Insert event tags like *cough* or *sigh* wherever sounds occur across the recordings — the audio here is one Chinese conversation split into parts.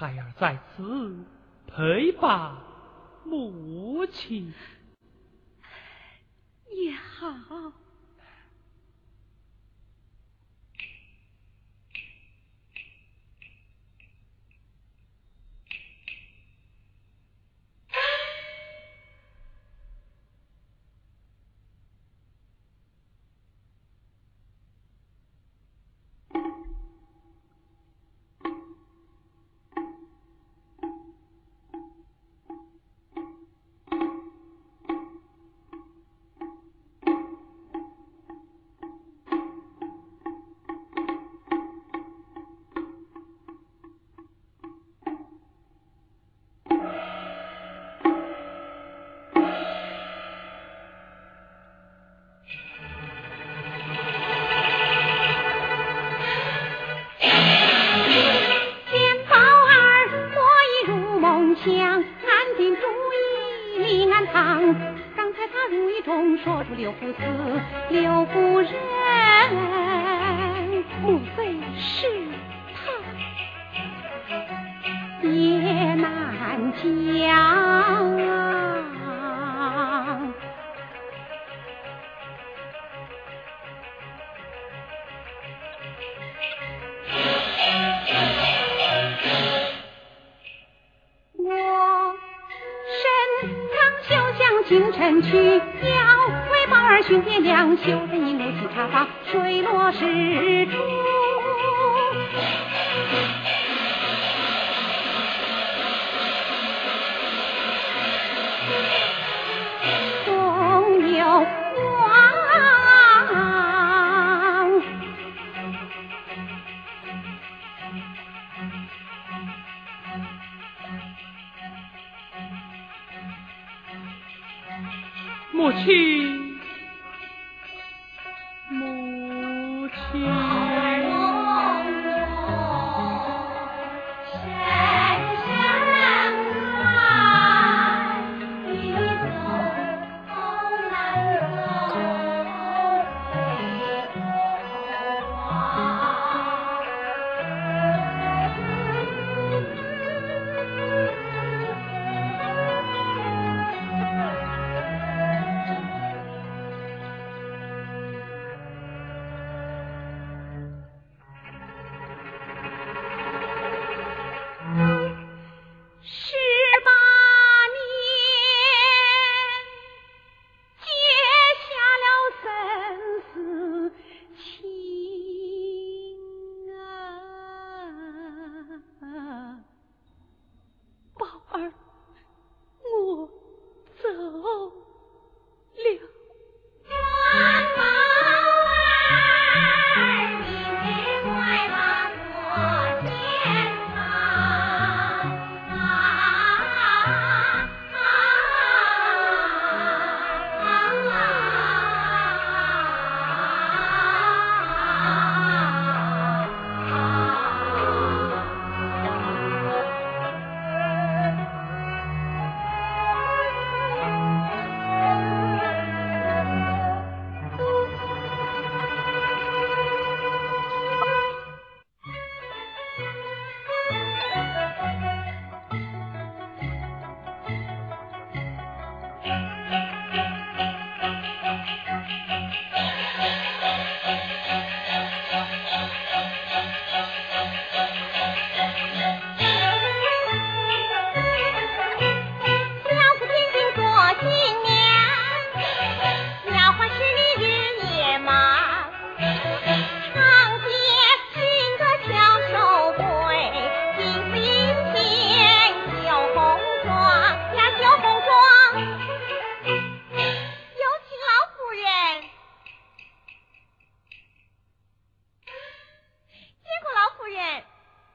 孩儿在此陪伴母亲也好。中说出刘夫子，刘夫人，莫非是他？也难讲啊。进城去，要为宝儿寻爹娘。修真一路进茶房，水落石出。去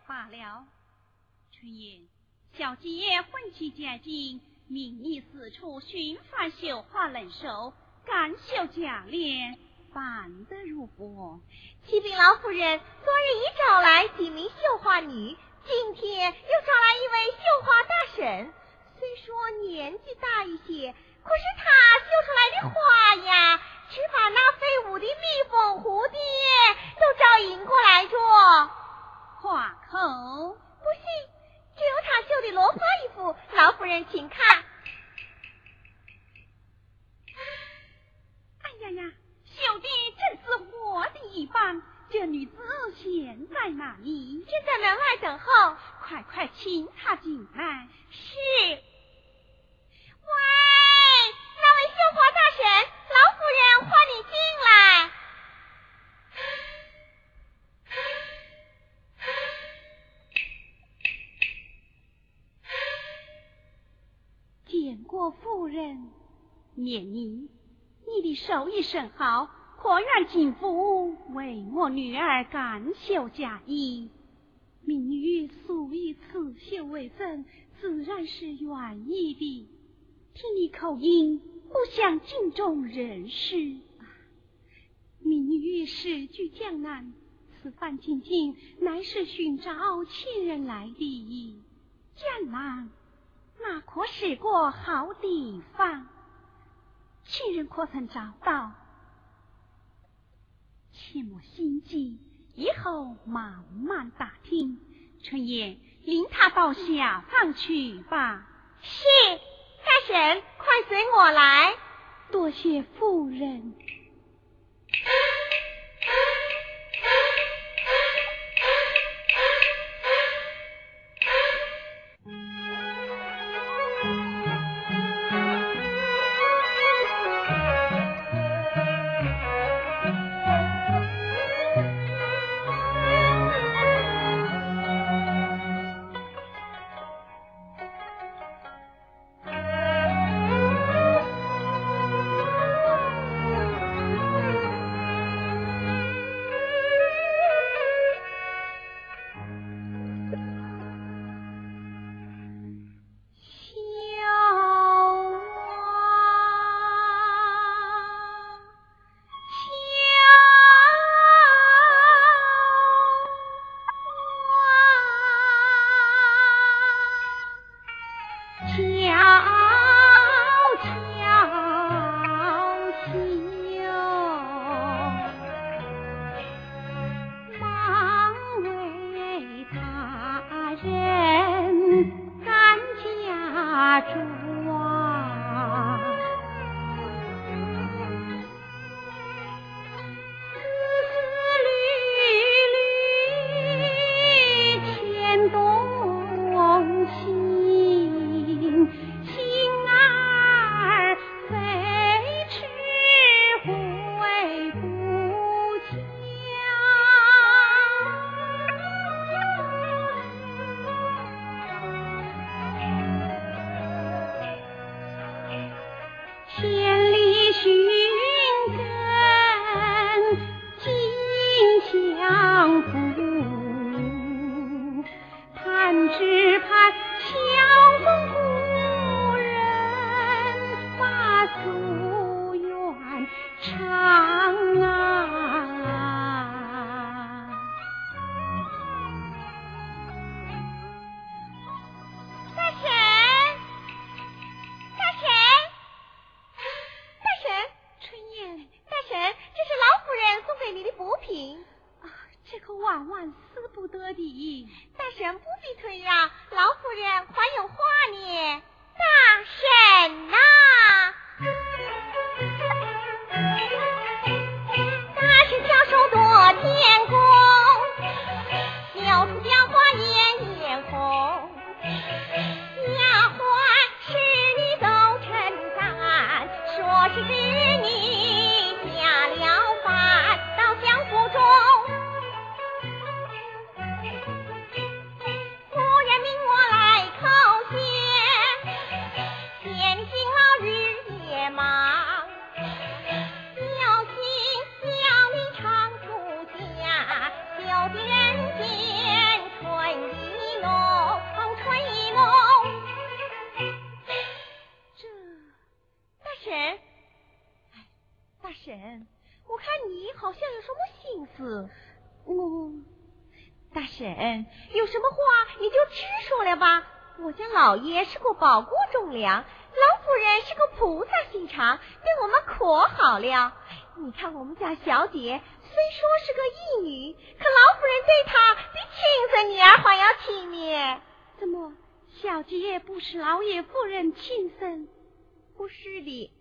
罢了，春英，小姐唤起家丁，命你四处寻访绣花能手干绣价廉，办得如何？启禀老夫人，昨日已找来几名绣花女，今天又找来一位绣花大婶。虽说年纪大一些，可是她绣出来的花呀，只把那飞舞的蜜蜂、蝴蝶都招引过来着。花口不信，只有他绣的罗花衣服，老夫人请看。哎呀呀，绣的真是活的一般。这女子现在哪里？正在门外等候。快快请她进来。是。喂，那位绣花大婶，老夫人唤你进来。见过夫人，念你，你的手艺甚好，可愿进府为我女儿感绣嫁衣？民女素以刺绣为生，自然是愿意的。听你口音，不像京中人士。民女是居江南，此番进京乃是寻找亲人来的。江南。那可是个好地方，亲人可曾找到？切莫心急，以后慢慢打听。春燕，领他到下方去吧。是，大婶，快随我来。多谢夫人。保过忠良，老夫人是个菩萨心肠，对我们可好了。你看我们家小姐虽说是个义女，可老夫人对她比亲生女儿还要亲密。怎么，小姐不是老爷夫人亲生？不是的，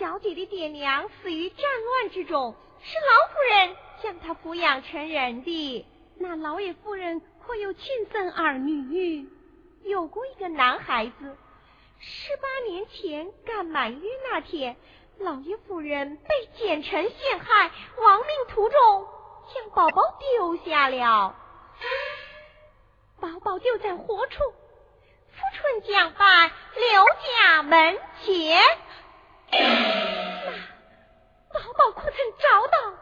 小姐的爹娘死于战乱之中，是老夫人将她抚养成人的。那老爷夫人可有亲生儿女？有过一个男孩子。十八年前赶满月那天，老爷夫人被奸臣陷害，亡命途中将宝宝丢下了。宝宝丢在何处？富春江畔刘家门前。那宝宝可曾找到？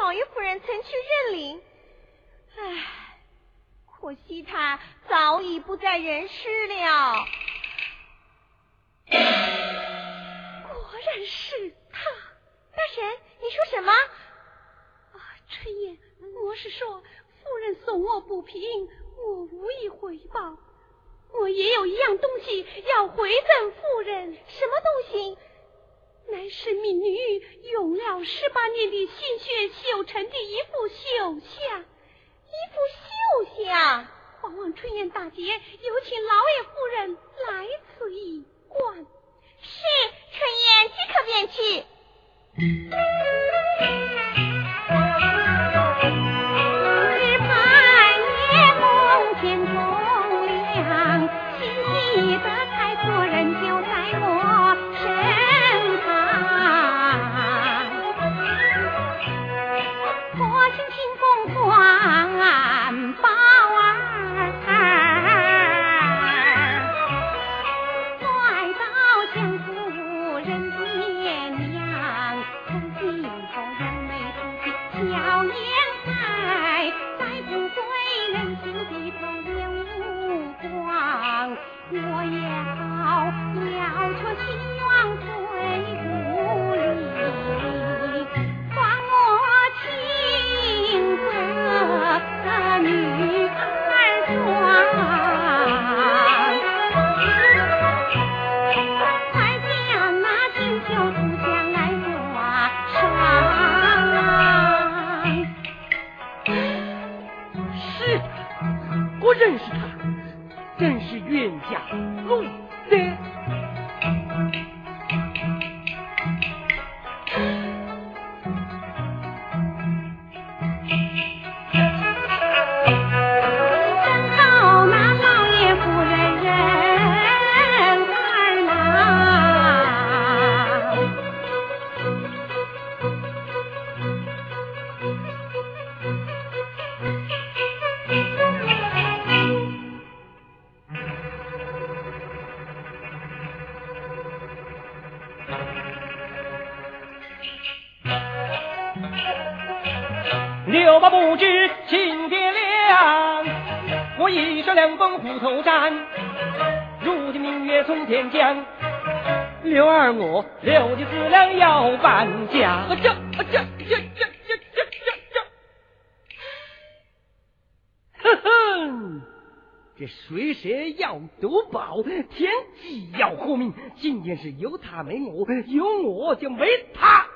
老爷夫人曾去认领，唉，可惜他早已不在人世了。果然是他，大神，你说什么？啊，春燕，我是说，夫人送我不平，我无意回报。我也有一样东西要回赠夫人，什么东西？乃是民女用了十八年的心血绣成的一幅绣像，一幅绣像。大姐有请老爷夫人来此一。观是春燕即刻便去。这水蛇要夺宝，天机要活命。今天是有他没我，有我就没他。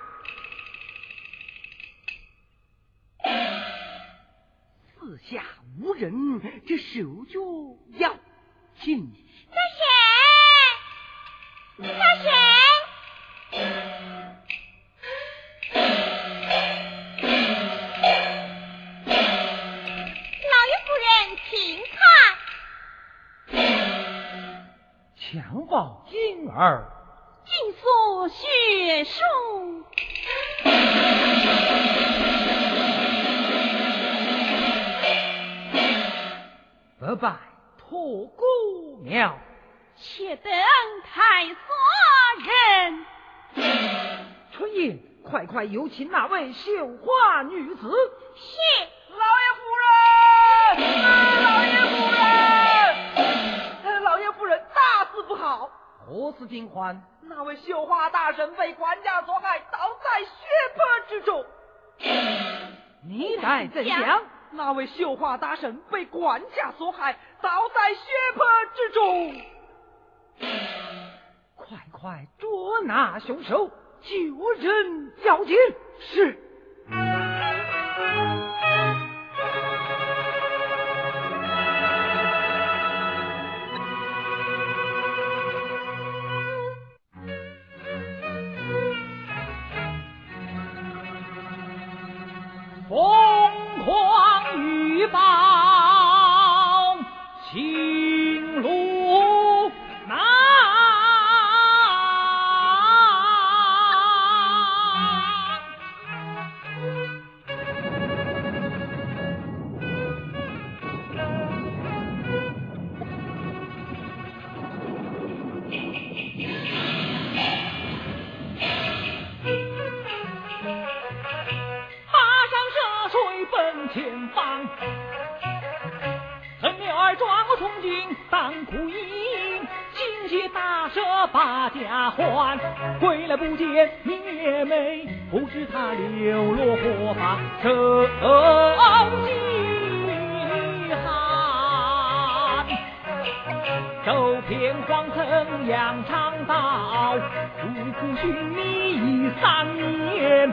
*sighs* 四下无人，这手就要进。大婶，大婶，儿，尽诉血书。不拜托姑娘，且等太所人。春燕，快快有请那位绣花女子。谢，老爷夫人，老爷夫人，老爷夫人，大事不好！何事惊慌？那位绣花大神被管家所害，倒在血泊之中。*coughs* 你待怎想？那位绣花大神被管家所害，倒在血泊之中。*coughs* 快快捉拿凶手，救人要紧。是。方。恨苗儿抓我从军当苦役心血大赦把家还。归来不见明月美不知他流落何方。受饥寒走遍荒藤杨长道苦苦寻觅已三年。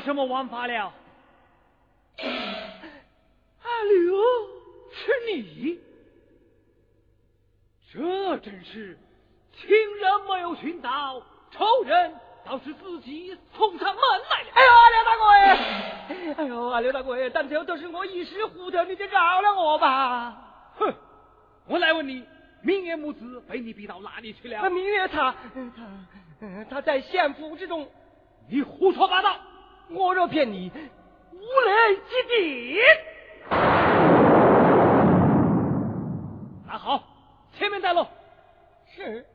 什么王法了？*coughs* 阿刘，是你？这真是亲人没有寻到，仇人倒是自己送上门来了。哎呦，阿刘大哥哎！*coughs* 哎呦，阿刘大哥哎！但求都是我一时糊涂，你就饶了我吧。哼！我来问你，明月母子被你逼到哪里去了？明月他他他在县府之中。你胡说八道！我若骗你，无能及顶。那好，前面带路。是。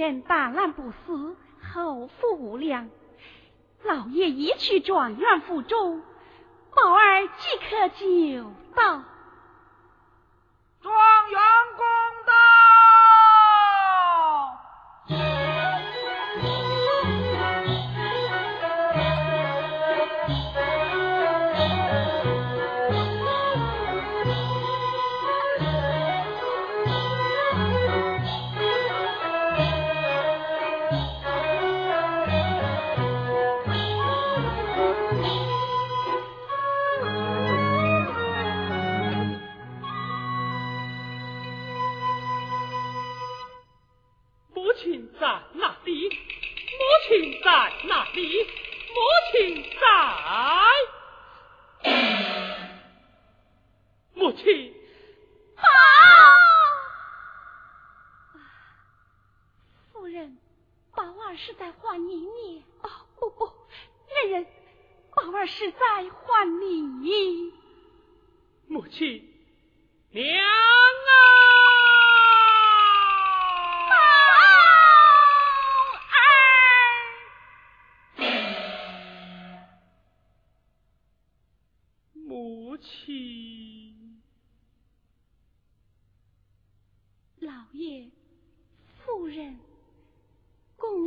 人大难不死，后福无量。老爷一去状元府中，宝儿即刻就到。亲在哪里？母亲在哪里。母亲。好。夫人，宝儿是在唤你呢。哦，不不，人人，宝儿是在唤你。母亲，娘啊！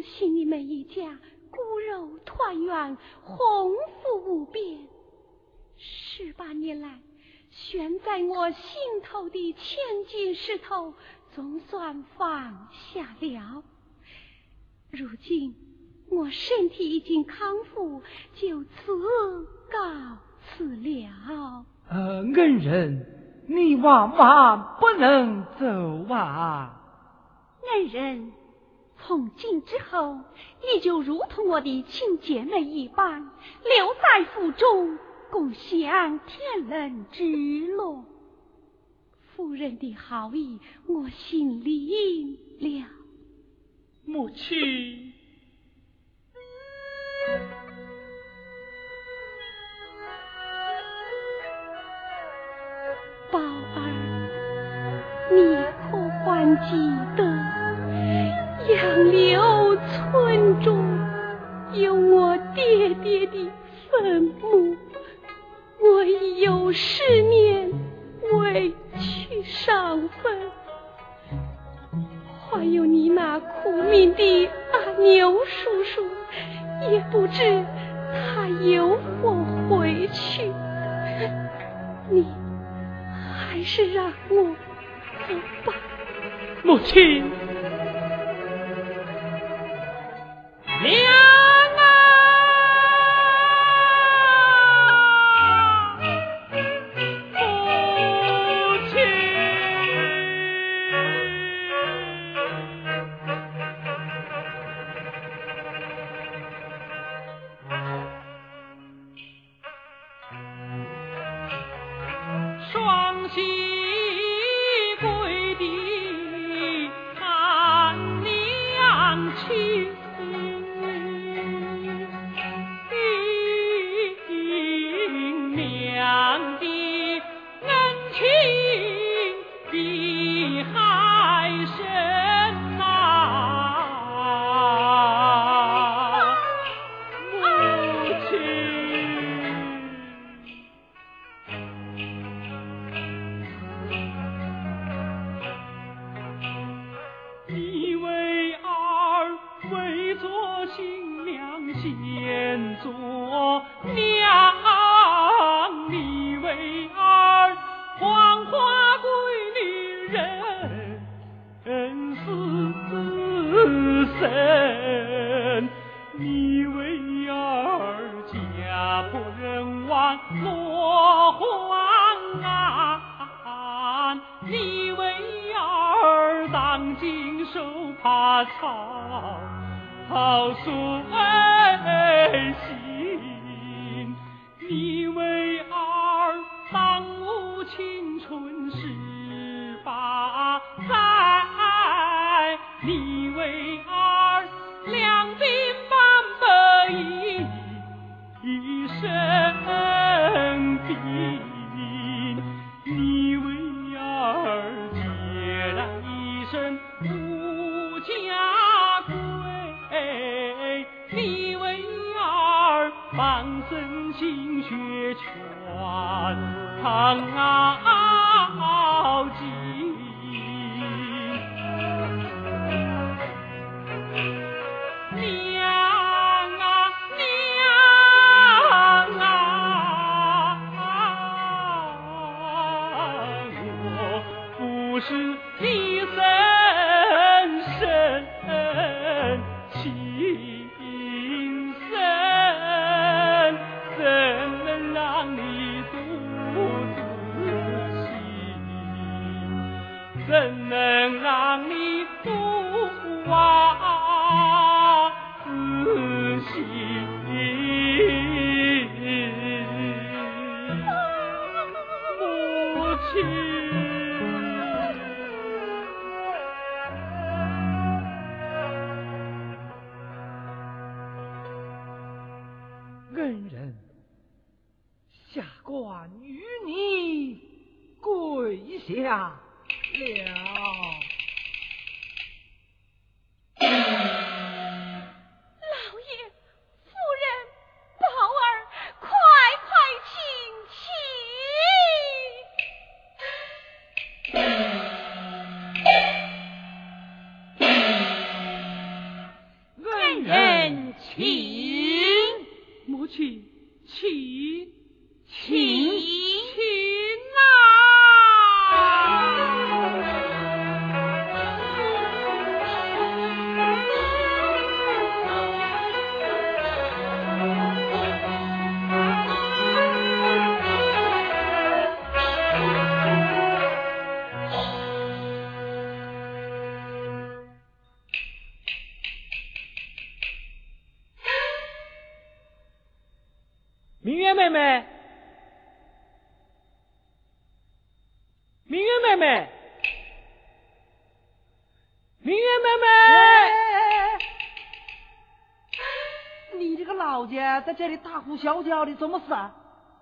喜你们一家骨肉团圆，鸿福无边。十八年来悬在我心头的千斤石头，总算放下了。如今我身体已经康复，就此告辞了。呃，恩人，你万万不能走啊！恩人。从今之后，你就如同我的亲姐妹一般，留在府中，共享天伦之乐。夫人的好意，我心领了。母亲，宝儿，你可还记得？杨柳村中有我爹爹的坟墓，我已有十年未去上坟。还有你那苦命的阿牛叔叔，也不知他有否回去。你还是让我走吧，母亲。在这里大呼小叫的，怎么事啊？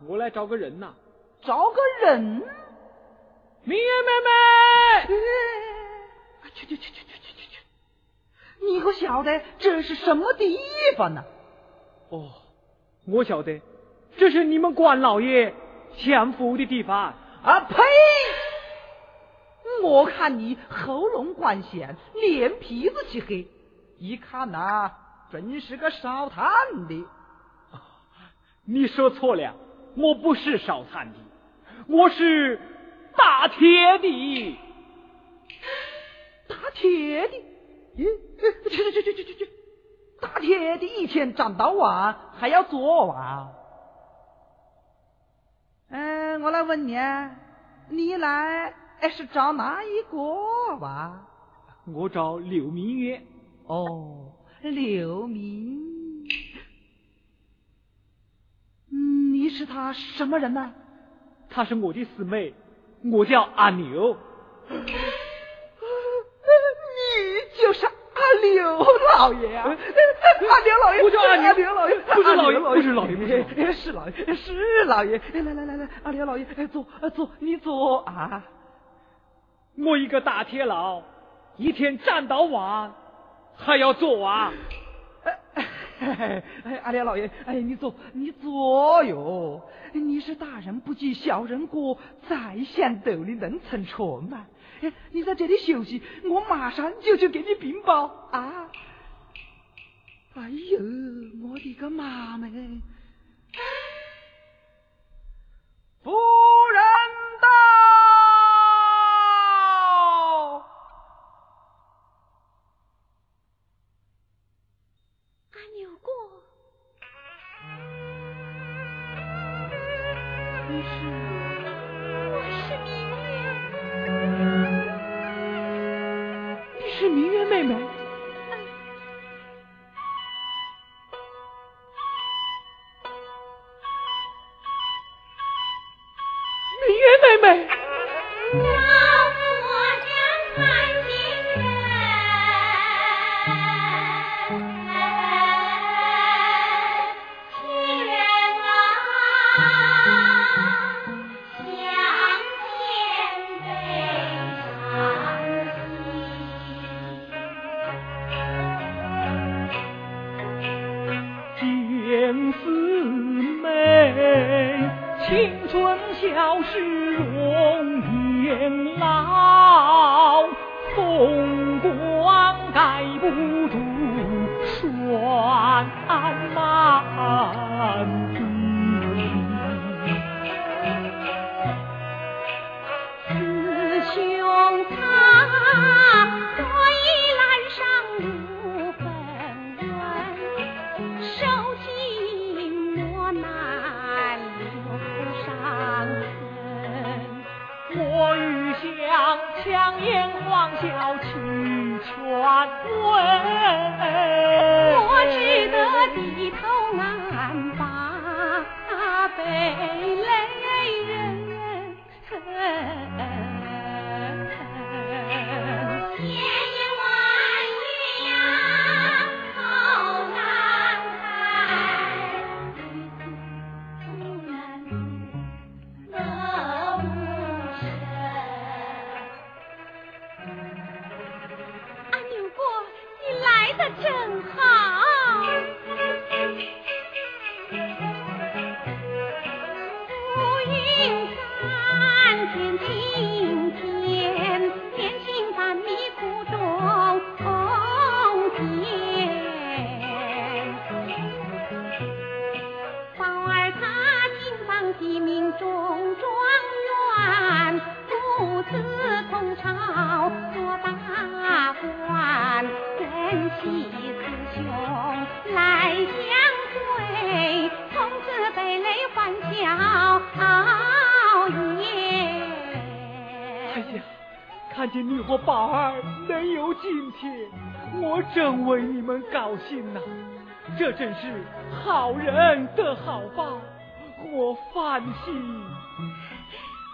我来找个人呐。找个人？明月妹妹！去去去去去去去去！你可晓得这是什么地方呢？哦，我晓得，这是你们关老爷享福的地方。啊呸！我看你喉咙管弦，脸皮子漆黑，一看呐，真是个烧炭的。你说错了，我不是烧炭的，我是打铁的。打铁的？咦，去去去去去去去！打铁的一天站到晚还要做完。嗯，我来问你，你来是找哪一个吧？我找刘明月。哦，刘明。是他什么人呢？他是我的师妹，我叫阿牛。你就是阿刘老爷啊！阿刘老爷，我叫阿牛，刘老爷，不是老爷，不是老爷，是老爷，是老爷。来来来来，阿刘老爷，坐坐，你坐啊！我一个大铁佬，一天站到晚，还要做啊？哎，阿莲老爷，哎，你坐，你坐哟。你是大人不计小人过，在线斗的能成船嘛？哎，你在这里休息，我马上就去给你禀报啊！哎呦，我的个妈们！夫人今天，我真为你们高兴呐！这真是好人得好报，我放心。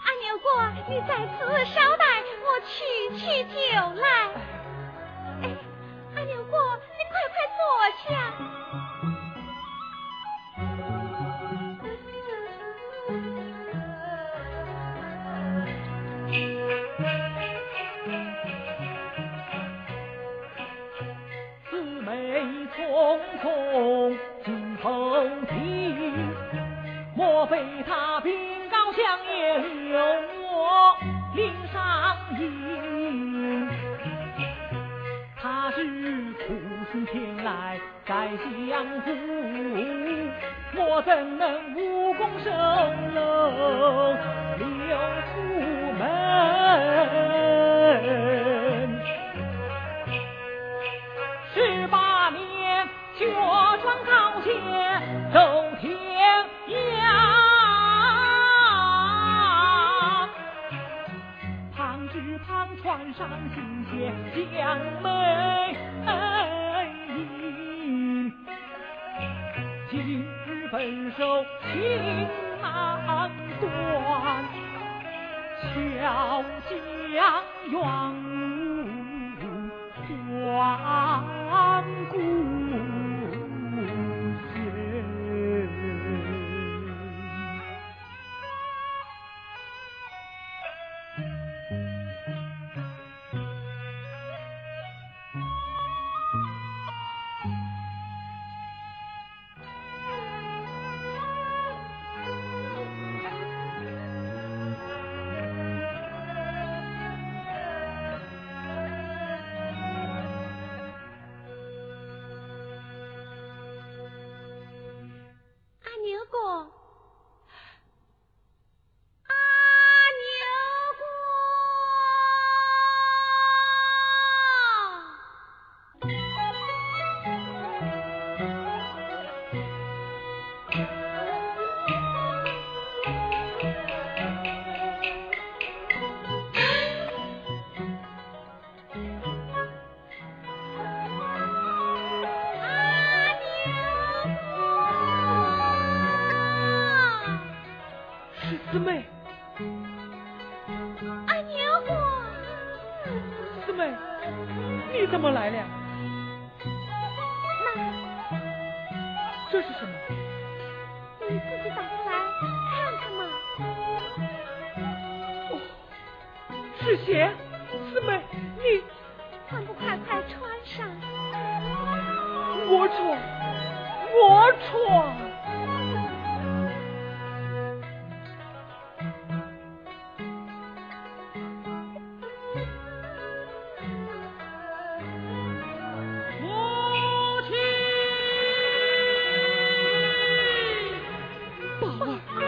阿牛哥，你在此稍待，我去去酒来。哎，阿牛哥，你快快坐下。莫非他禀告相爷留我领上银？他是苦心前来改相府，我怎能无功受禄留府门？上新鞋将美迎。今日分手情难断，巧将冤 Oh. *laughs*